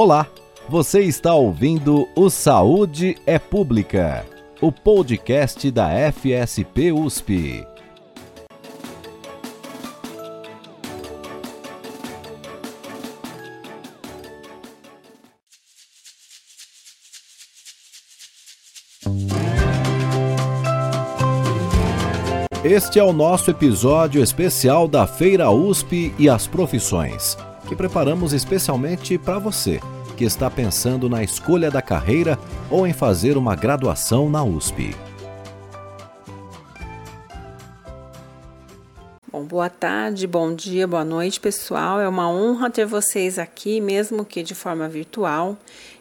Olá, você está ouvindo o Saúde é Pública, o podcast da FSP USP. Este é o nosso episódio especial da Feira USP e as Profissões que preparamos especialmente para você que está pensando na escolha da carreira ou em fazer uma graduação na USP. Bom, boa tarde, bom dia, boa noite, pessoal. É uma honra ter vocês aqui, mesmo que de forma virtual.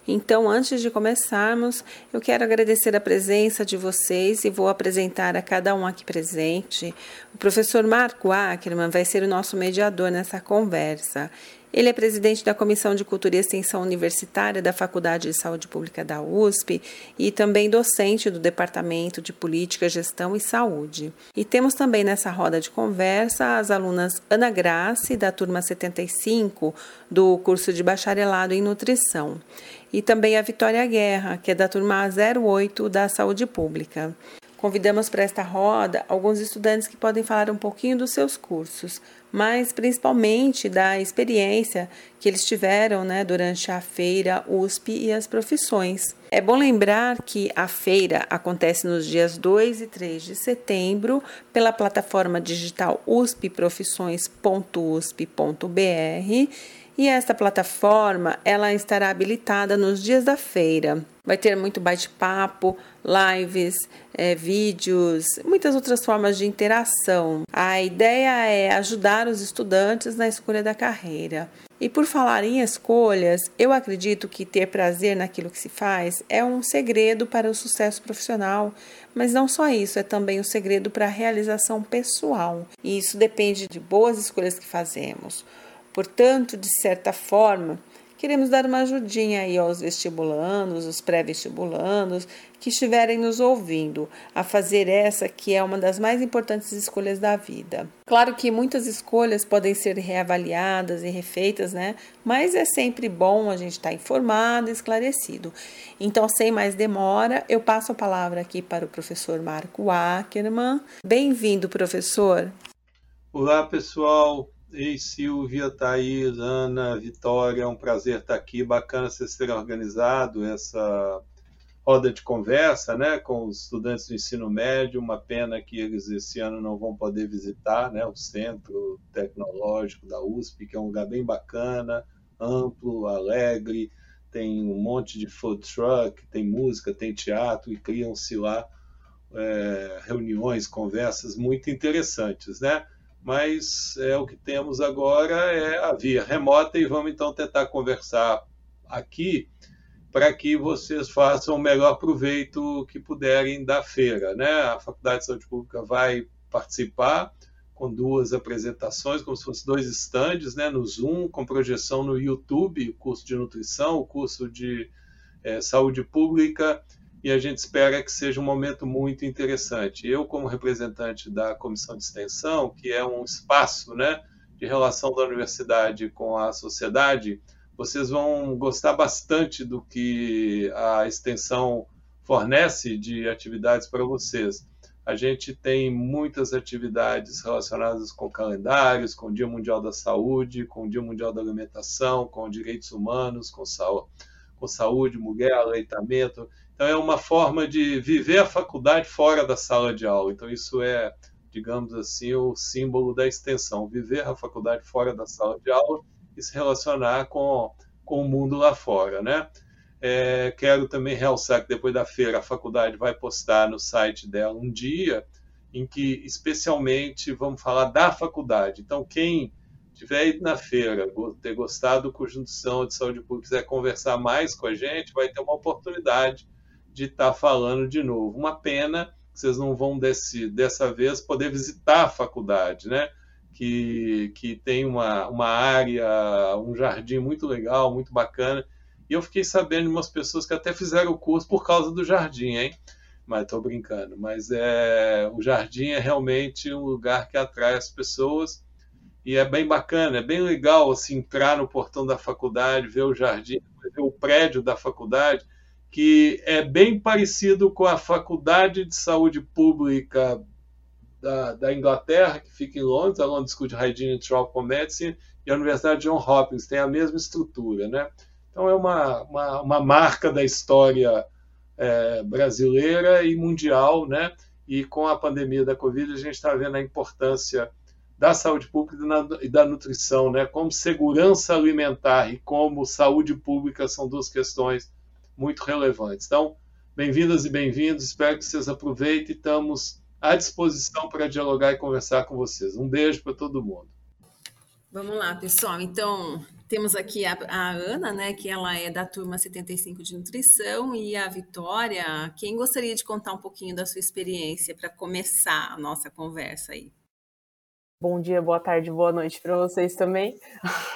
Então, antes de começarmos, eu quero agradecer a presença de vocês e vou apresentar a cada um aqui presente. O professor Marco Ackerman vai ser o nosso mediador nessa conversa. Ele é presidente da Comissão de Cultura e Extensão Universitária da Faculdade de Saúde Pública da USP e também docente do Departamento de Política, Gestão e Saúde. E temos também nessa roda de conversa as alunas Ana Grace, da turma 75, do curso de Bacharelado em Nutrição, e também a Vitória Guerra, que é da turma 08 da Saúde Pública. Convidamos para esta roda alguns estudantes que podem falar um pouquinho dos seus cursos, mas principalmente da experiência que eles tiveram né, durante a feira USP e as profissões. É bom lembrar que a feira acontece nos dias 2 e 3 de setembro pela plataforma digital uspprofissões.usp.br e esta plataforma ela estará habilitada nos dias da feira. Vai ter muito bate-papo, lives, é, vídeos, muitas outras formas de interação. A ideia é ajudar os estudantes na escolha da carreira. E por falar em escolhas, eu acredito que ter prazer naquilo que se faz é um segredo para o sucesso profissional, mas não só isso, é também um segredo para a realização pessoal. E isso depende de boas escolhas que fazemos. Portanto, de certa forma, queremos dar uma ajudinha aí aos vestibulandos, os pré-vestibulandos que estiverem nos ouvindo a fazer essa que é uma das mais importantes escolhas da vida. Claro que muitas escolhas podem ser reavaliadas e refeitas, né? Mas é sempre bom a gente estar informado e esclarecido. Então, sem mais demora, eu passo a palavra aqui para o professor Marco Ackerman. Bem-vindo, professor. Olá, pessoal. Ei, Silvia, Thaís, Ana, Vitória, é um prazer estar aqui. Bacana vocês terem organizado essa roda de conversa né, com os estudantes do ensino médio. Uma pena que eles esse ano não vão poder visitar né, o Centro Tecnológico da USP, que é um lugar bem bacana, amplo, alegre, tem um monte de food truck, tem música, tem teatro, e criam-se lá é, reuniões, conversas muito interessantes, né? Mas é, o que temos agora é a via remota e vamos então tentar conversar aqui para que vocês façam o melhor proveito que puderem da feira. Né? A Faculdade de Saúde Pública vai participar com duas apresentações, como se fossem dois estandes, né, no Zoom, com projeção no YouTube, o curso de nutrição, o curso de é, saúde pública e a gente espera que seja um momento muito interessante. Eu, como representante da Comissão de Extensão, que é um espaço né, de relação da universidade com a sociedade, vocês vão gostar bastante do que a extensão fornece de atividades para vocês. A gente tem muitas atividades relacionadas com calendários, com o Dia Mundial da Saúde, com o Dia Mundial da Alimentação, com direitos humanos, com, saúde, mulher, aleitamento. Então, é uma forma de viver a faculdade fora da sala de aula. Então, isso é, digamos assim, o símbolo da extensão: viver a faculdade fora da sala de aula e se relacionar com, com o mundo lá fora, né? É, quero também realçar que depois da feira a faculdade vai postar no site dela um dia em que especialmente vamos falar da faculdade. Então, quem tiver ido na feira, ter gostado do Conjunção de Saúde Pública, quiser conversar mais com a gente, vai ter uma oportunidade de estar tá falando de novo. Uma pena que vocês não vão desse, dessa vez poder visitar a faculdade, né? Que, que tem uma, uma área, um jardim muito legal, muito bacana. E eu fiquei sabendo de umas pessoas que até fizeram o curso por causa do jardim, hein? Mas estou brincando. Mas é, o jardim é realmente um lugar que atrai as pessoas e é bem bacana, é bem legal assim, entrar no portão da faculdade, ver o jardim, o prédio da faculdade, que é bem parecido com a Faculdade de Saúde Pública da, da Inglaterra, que fica em Londres, a London School of Hygiene and Tropical Medicine, e a Universidade John Hopkins, tem a mesma estrutura. Né? Então, é uma, uma, uma marca da história é, brasileira e mundial, né? e com a pandemia da Covid, a gente está vendo a importância da saúde pública e da nutrição, né? como segurança alimentar e como saúde pública são duas questões muito relevantes. Então, bem-vindas e bem-vindos, espero que vocês aproveitem, estamos à disposição para dialogar e conversar com vocês. Um beijo para todo mundo. Vamos lá, pessoal. Então, temos aqui a, a, Ana, né, que ela é da turma 75 de nutrição, e a Vitória. Quem gostaria de contar um pouquinho da sua experiência para começar a nossa conversa aí? Bom dia, boa tarde, boa noite para vocês também.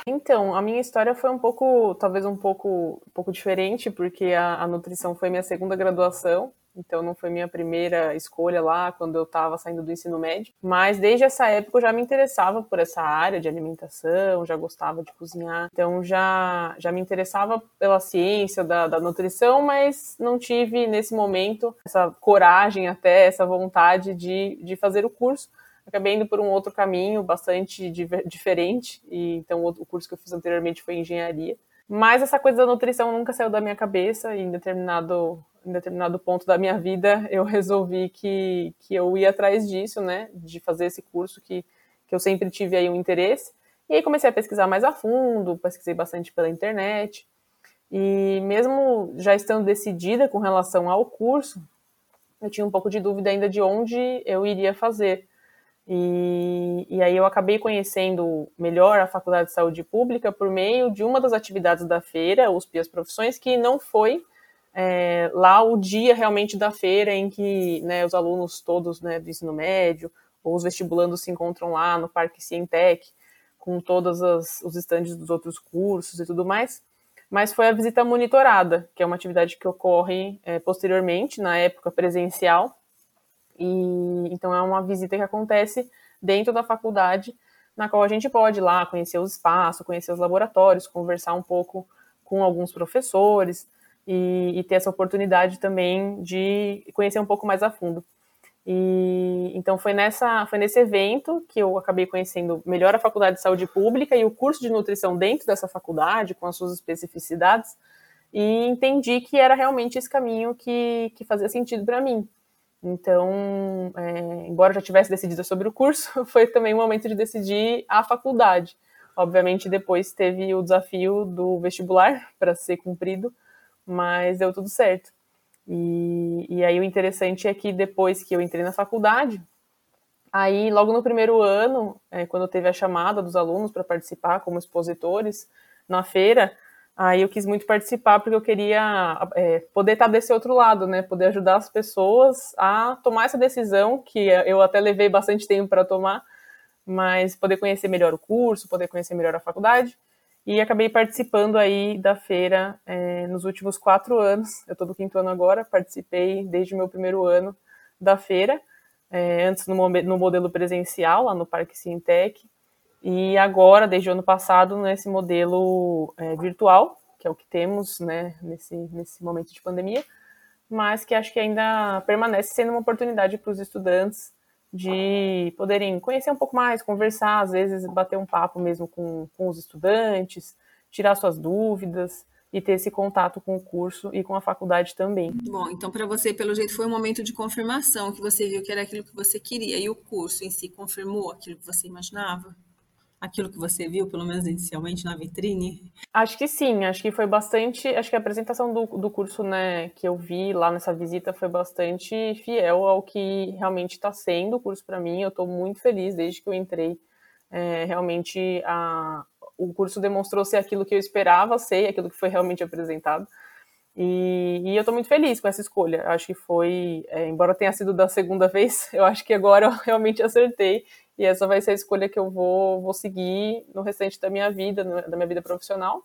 Então, a minha história foi um pouco, talvez um pouco, um pouco diferente, porque a, a nutrição foi minha segunda graduação, então não foi minha primeira escolha lá quando eu estava saindo do ensino médio. Mas desde essa época eu já me interessava por essa área de alimentação, já gostava de cozinhar, então já, já me interessava pela ciência da, da nutrição, mas não tive nesse momento essa coragem até, essa vontade de, de fazer o curso acabei indo por um outro caminho bastante diferente, e então o curso que eu fiz anteriormente foi engenharia. Mas essa coisa da nutrição nunca saiu da minha cabeça, e em determinado, em determinado ponto da minha vida eu resolvi que, que eu ia atrás disso, né, de fazer esse curso que, que eu sempre tive aí um interesse. E aí comecei a pesquisar mais a fundo, pesquisei bastante pela internet, e mesmo já estando decidida com relação ao curso, eu tinha um pouco de dúvida ainda de onde eu iria fazer. E, e, aí eu acabei conhecendo melhor a Faculdade de Saúde Pública por meio de uma das atividades da feira, USP as Profissões, que não foi é, lá o dia realmente da feira em que né, os alunos todos né, do ensino médio ou os vestibulandos se encontram lá no Parque Cientec, com todos os estandes dos outros cursos e tudo mais, mas foi a visita monitorada, que é uma atividade que ocorre é, posteriormente, na época presencial, e então é uma visita que acontece dentro da faculdade, na qual a gente pode ir lá conhecer os espaços, conhecer os laboratórios, conversar um pouco com alguns professores e, e ter essa oportunidade também de conhecer um pouco mais a fundo. E então foi nessa foi nesse evento que eu acabei conhecendo melhor a Faculdade de Saúde Pública e o curso de nutrição dentro dessa faculdade com as suas especificidades e entendi que era realmente esse caminho que, que fazia sentido para mim. Então, é, embora eu já tivesse decidido sobre o curso, foi também o momento de decidir a faculdade. Obviamente, depois teve o desafio do vestibular para ser cumprido, mas deu tudo certo. E, e aí o interessante é que depois que eu entrei na faculdade, aí logo no primeiro ano, é, quando teve a chamada dos alunos para participar como expositores na feira, Aí eu quis muito participar porque eu queria é, poder estar desse outro lado, né? Poder ajudar as pessoas a tomar essa decisão que eu até levei bastante tempo para tomar, mas poder conhecer melhor o curso, poder conhecer melhor a faculdade. E acabei participando aí da feira é, nos últimos quatro anos. Eu estou no quinto ano agora, participei desde o meu primeiro ano da feira, é, antes no, no modelo presencial, lá no Parque Cientec, e agora, desde o ano passado, nesse modelo é, virtual, que é o que temos né, nesse, nesse momento de pandemia, mas que acho que ainda permanece sendo uma oportunidade para os estudantes de poderem conhecer um pouco mais, conversar, às vezes bater um papo mesmo com, com os estudantes, tirar suas dúvidas e ter esse contato com o curso e com a faculdade também. Bom, então para você, pelo jeito, foi um momento de confirmação que você viu que era aquilo que você queria e o curso em si confirmou aquilo que você imaginava? Aquilo que você viu, pelo menos inicialmente, na vitrine? Acho que sim, acho que foi bastante. Acho que a apresentação do, do curso né, que eu vi lá nessa visita foi bastante fiel ao que realmente está sendo o curso para mim. Eu estou muito feliz desde que eu entrei. É, realmente a, o curso demonstrou ser aquilo que eu esperava ser, aquilo que foi realmente apresentado. E, e eu estou muito feliz com essa escolha. Acho que foi, é, embora tenha sido da segunda vez, eu acho que agora eu realmente acertei e essa vai ser a escolha que eu vou, vou seguir no restante da minha vida, da minha vida profissional.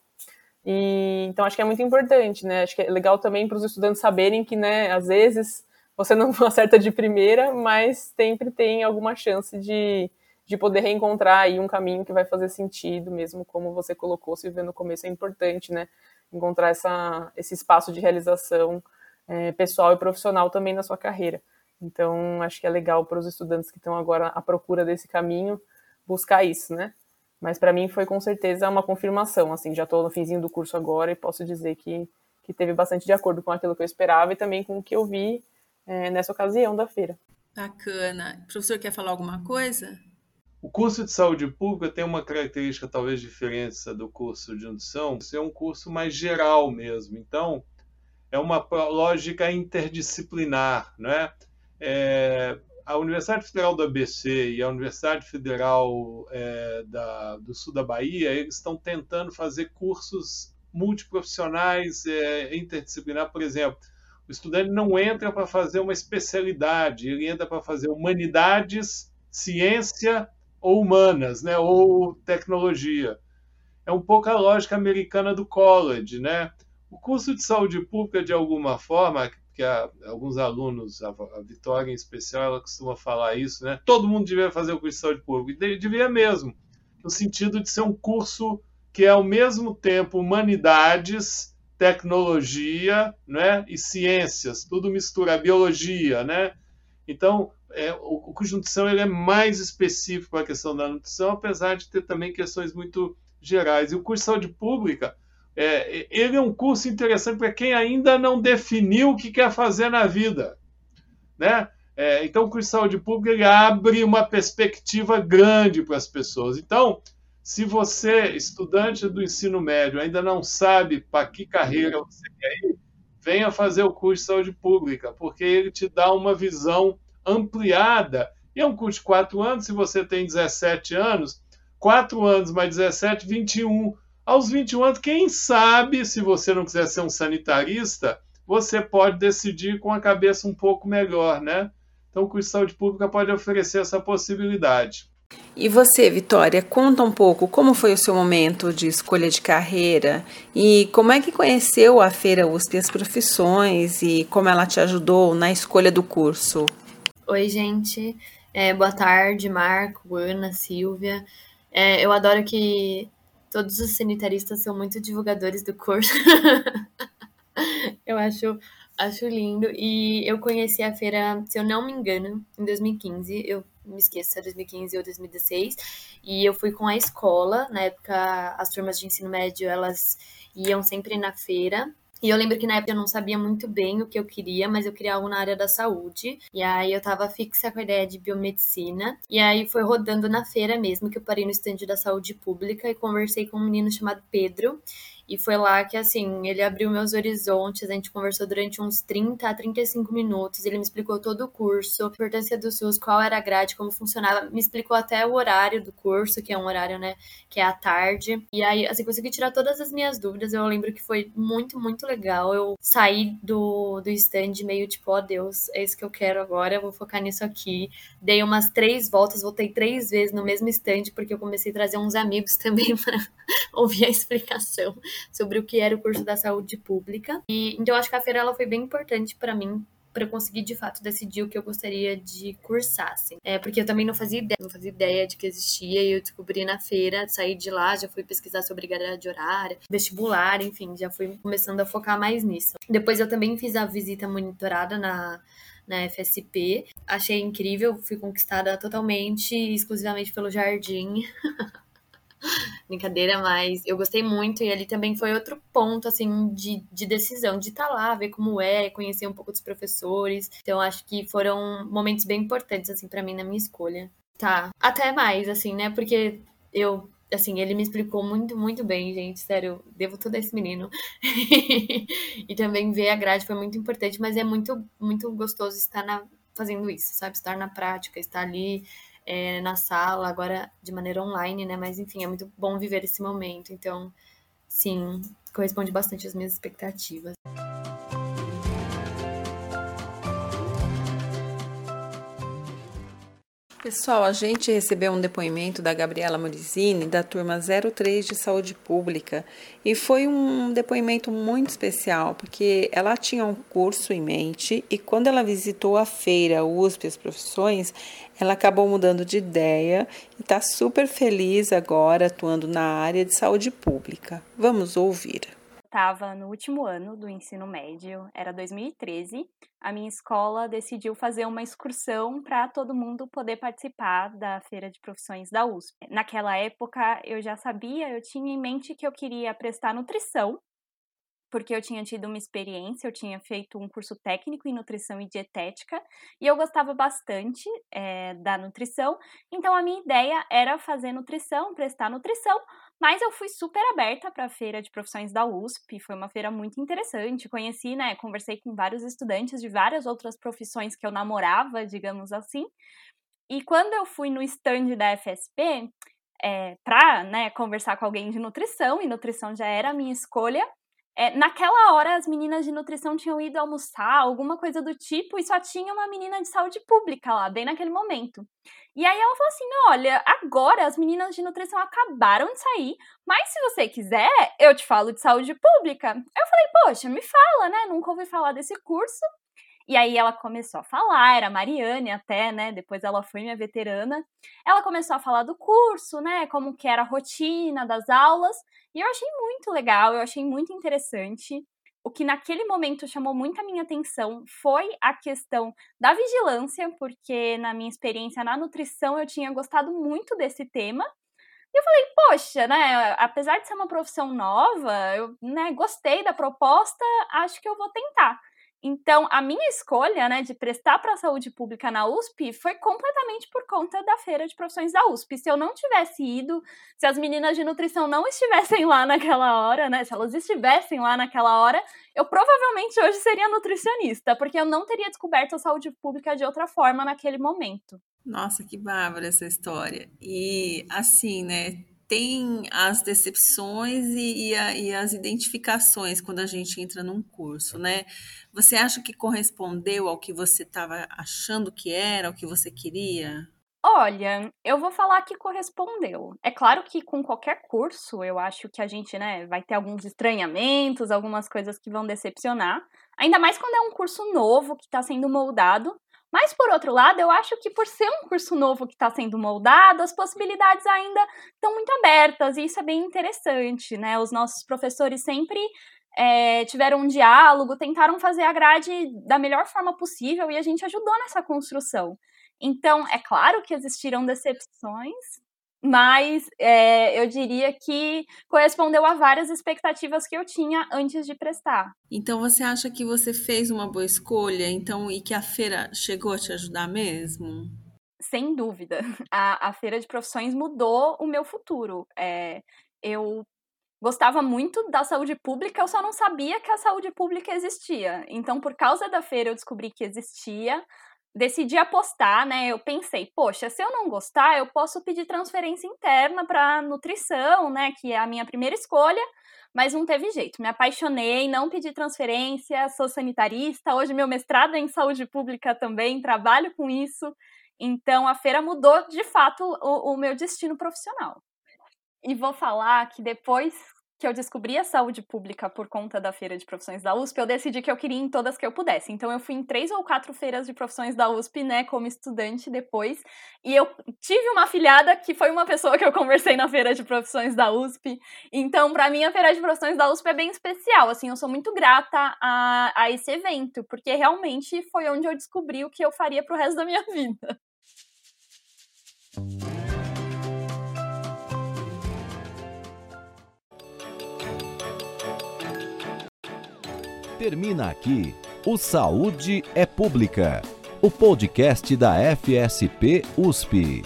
E, então acho que é muito importante, né? Acho que é legal também para os estudantes saberem que, né, às vezes você não acerta de primeira, mas sempre tem alguma chance de, de poder reencontrar aí um caminho que vai fazer sentido, mesmo como você colocou, se ver no começo é importante, né? encontrar essa, esse espaço de realização é, pessoal e profissional também na sua carreira. Então, acho que é legal para os estudantes que estão agora à procura desse caminho buscar isso, né? Mas para mim foi com certeza uma confirmação, assim, já estou no finzinho do curso agora e posso dizer que, que teve bastante de acordo com aquilo que eu esperava e também com o que eu vi é, nessa ocasião da feira. Bacana. O professor quer falar alguma coisa? O curso de saúde pública tem uma característica talvez diferença do curso de nutrição, ser um curso mais geral mesmo. Então, é uma lógica interdisciplinar, né? É, a Universidade Federal do ABC e a Universidade Federal é, da, do Sul da Bahia, eles estão tentando fazer cursos multiprofissionais, é, interdisciplinar, por exemplo. O estudante não entra para fazer uma especialidade, ele entra para fazer humanidades, ciência ou humanas, né, ou tecnologia. É um pouco a lógica americana do college, né? O curso de saúde pública, de alguma forma, que alguns alunos, a, Vitória em especial, ela costuma falar isso, né? Todo mundo devia fazer o curso de saúde pública, devia mesmo, no sentido de ser um curso que é ao mesmo tempo humanidades, tecnologia, né, e ciências, tudo mistura, biologia, né? Então, é, o, curso de nutrição ele é mais específico a questão da nutrição, apesar de ter também questões muito gerais. E o curso de saúde pública é, ele é um curso interessante para quem ainda não definiu o que quer fazer na vida. Né? É, então, o curso de saúde pública abre uma perspectiva grande para as pessoas. Então, se você, estudante do ensino médio, ainda não sabe para que carreira você quer ir, venha fazer o curso de saúde pública, porque ele te dá uma visão ampliada. E é um curso de quatro anos, se você tem 17 anos, quatro anos mais 17, 21 aos 21 anos, quem sabe, se você não quiser ser um sanitarista, você pode decidir com a cabeça um pouco melhor, né? Então, o curso de saúde pública pode oferecer essa possibilidade. E você, Vitória, conta um pouco como foi o seu momento de escolha de carreira e como é que conheceu a Feira USP as profissões e como ela te ajudou na escolha do curso. Oi, gente. É, boa tarde, Marco, Ana, Silvia. É, eu adoro que Todos os sanitaristas são muito divulgadores do curso. eu acho, acho lindo. E eu conheci a feira, se eu não me engano, em 2015. Eu me esqueço se é 2015 ou 2016. E eu fui com a escola. Na época, as turmas de ensino médio, elas iam sempre na feira. E eu lembro que na época eu não sabia muito bem o que eu queria, mas eu queria algo na área da saúde. E aí eu tava fixa com a ideia de biomedicina. E aí foi rodando na feira mesmo que eu parei no estande da saúde pública e conversei com um menino chamado Pedro. E foi lá que, assim, ele abriu meus horizontes, a gente conversou durante uns 30 a 35 minutos, ele me explicou todo o curso, a importância do SUS, qual era a grade, como funcionava, me explicou até o horário do curso, que é um horário, né, que é à tarde. E aí, assim, consegui tirar todas as minhas dúvidas, eu lembro que foi muito, muito legal. Eu saí do, do stand meio tipo, ó oh, Deus, é isso que eu quero agora, eu vou focar nisso aqui. Dei umas três voltas, voltei três vezes no mesmo stand, porque eu comecei a trazer uns amigos também para ouvir a explicação sobre o que era o curso da saúde pública. E então acho que a feira ela foi bem importante para mim para conseguir de fato decidir o que eu gostaria de cursar, assim. É, porque eu também não fazia ideia, não fazia ideia de que existia e eu descobri na feira, saí de lá, já fui pesquisar sobre grade horária, vestibular, enfim, já fui começando a focar mais nisso. Depois eu também fiz a visita monitorada na na FSP. Achei incrível, fui conquistada totalmente, exclusivamente pelo jardim. Brincadeira, mas eu gostei muito e ali também foi outro ponto, assim, de, de decisão, de estar tá lá, ver como é, conhecer um pouco dos professores. Então, acho que foram momentos bem importantes, assim, para mim na minha escolha. Tá, até mais, assim, né? Porque eu assim, ele me explicou muito, muito bem, gente. Sério, devo tudo a esse menino. e também ver a grade foi muito importante, mas é muito, muito gostoso estar na, fazendo isso, sabe? Estar na prática, estar ali é, na sala, agora de maneira online, né? Mas enfim, é muito bom viver esse momento. Então, sim, corresponde bastante às minhas expectativas. Pessoal, a gente recebeu um depoimento da Gabriela Morizini, da turma 03 de Saúde Pública, e foi um depoimento muito especial, porque ela tinha um curso em mente e quando ela visitou a feira USP as profissões, ela acabou mudando de ideia e está super feliz agora atuando na área de saúde pública. Vamos ouvir. Estava no último ano do ensino médio, era 2013. A minha escola decidiu fazer uma excursão para todo mundo poder participar da Feira de Profissões da USP. Naquela época, eu já sabia, eu tinha em mente que eu queria prestar nutrição porque eu tinha tido uma experiência, eu tinha feito um curso técnico em nutrição e dietética e eu gostava bastante é, da nutrição, então a minha ideia era fazer nutrição, prestar nutrição, mas eu fui super aberta para a feira de profissões da USP, foi uma feira muito interessante, conheci, né, conversei com vários estudantes de várias outras profissões que eu namorava, digamos assim, e quando eu fui no stand da FSP, é, para né, conversar com alguém de nutrição, e nutrição já era a minha escolha, é, naquela hora, as meninas de nutrição tinham ido almoçar, alguma coisa do tipo, e só tinha uma menina de saúde pública lá, bem naquele momento. E aí ela falou assim: olha, agora as meninas de nutrição acabaram de sair, mas se você quiser, eu te falo de saúde pública. Eu falei, poxa, me fala, né? Nunca ouvi falar desse curso. E aí ela começou a falar, era Mariane até, né? Depois ela foi minha veterana. Ela começou a falar do curso, né? Como que era a rotina das aulas. E eu achei muito legal, eu achei muito interessante. O que naquele momento chamou muito a minha atenção foi a questão da vigilância, porque na minha experiência na nutrição eu tinha gostado muito desse tema. E eu falei, poxa, né, apesar de ser uma profissão nova, eu né, gostei da proposta, acho que eu vou tentar. Então, a minha escolha, né, de prestar para a saúde pública na USP foi completamente por conta da feira de profissões da USP. Se eu não tivesse ido, se as meninas de nutrição não estivessem lá naquela hora, né, se elas estivessem lá naquela hora, eu provavelmente hoje seria nutricionista, porque eu não teria descoberto a saúde pública de outra forma naquele momento. Nossa, que bárbara essa história. E assim, né, tem as decepções e, e, a, e, as identificações quando a gente entra num curso, né? Você acha que correspondeu ao que você estava achando que era, ao que você queria? Olha, eu vou falar que correspondeu. É claro que com qualquer curso, eu acho que a gente, né, vai ter alguns estranhamentos, algumas coisas que vão decepcionar. Ainda mais quando é um curso novo que está sendo moldado mas, por outro lado, eu acho que por ser um curso novo que está sendo moldado, as possibilidades ainda estão muito abertas, e isso é bem interessante, né? Os nossos professores sempre é, tiveram um diálogo, tentaram fazer a grade da melhor forma possível e a gente ajudou nessa construção. Então, é claro que existiram decepções, mas é, eu diria que correspondeu a várias expectativas que eu tinha antes de prestar. Então você acha que você fez uma boa escolha, então e que a feira chegou a te ajudar mesmo? Sem dúvida, a, a feira de profissões mudou o meu futuro. É, eu gostava muito da saúde pública, eu só não sabia que a saúde pública existia. Então, por causa da feira, eu descobri que existia decidi apostar, né? Eu pensei, poxa, se eu não gostar, eu posso pedir transferência interna para nutrição, né? Que é a minha primeira escolha, mas não teve jeito. Me apaixonei, não pedi transferência, sou sanitarista. Hoje meu mestrado é em saúde pública também, trabalho com isso. Então a feira mudou de fato o, o meu destino profissional. E vou falar que depois que eu descobri a saúde pública por conta da feira de profissões da USP, eu decidi que eu queria ir em todas que eu pudesse. Então eu fui em três ou quatro feiras de profissões da USP, né, como estudante depois. E eu tive uma afilhada que foi uma pessoa que eu conversei na feira de profissões da USP. Então, para mim, a feira de profissões da USP é bem especial. Assim, eu sou muito grata a, a esse evento, porque realmente foi onde eu descobri o que eu faria pro resto da minha vida. Termina aqui o Saúde é Pública, o podcast da FSP USP.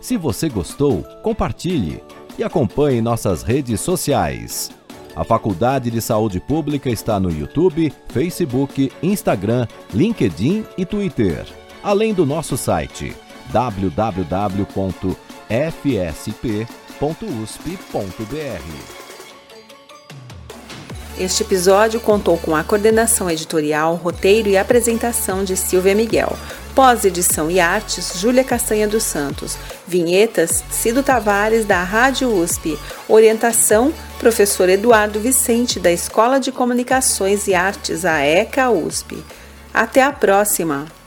Se você gostou, compartilhe e acompanhe nossas redes sociais. A Faculdade de Saúde Pública está no YouTube, Facebook, Instagram, LinkedIn e Twitter, além do nosso site www.fsp.usp.br. Este episódio contou com a coordenação editorial, roteiro e apresentação de Silvia Miguel. Pós-edição e artes, Júlia Castanha dos Santos. Vinhetas, Cido Tavares, da Rádio USP. Orientação, professor Eduardo Vicente, da Escola de Comunicações e Artes, a ECA USP. Até a próxima!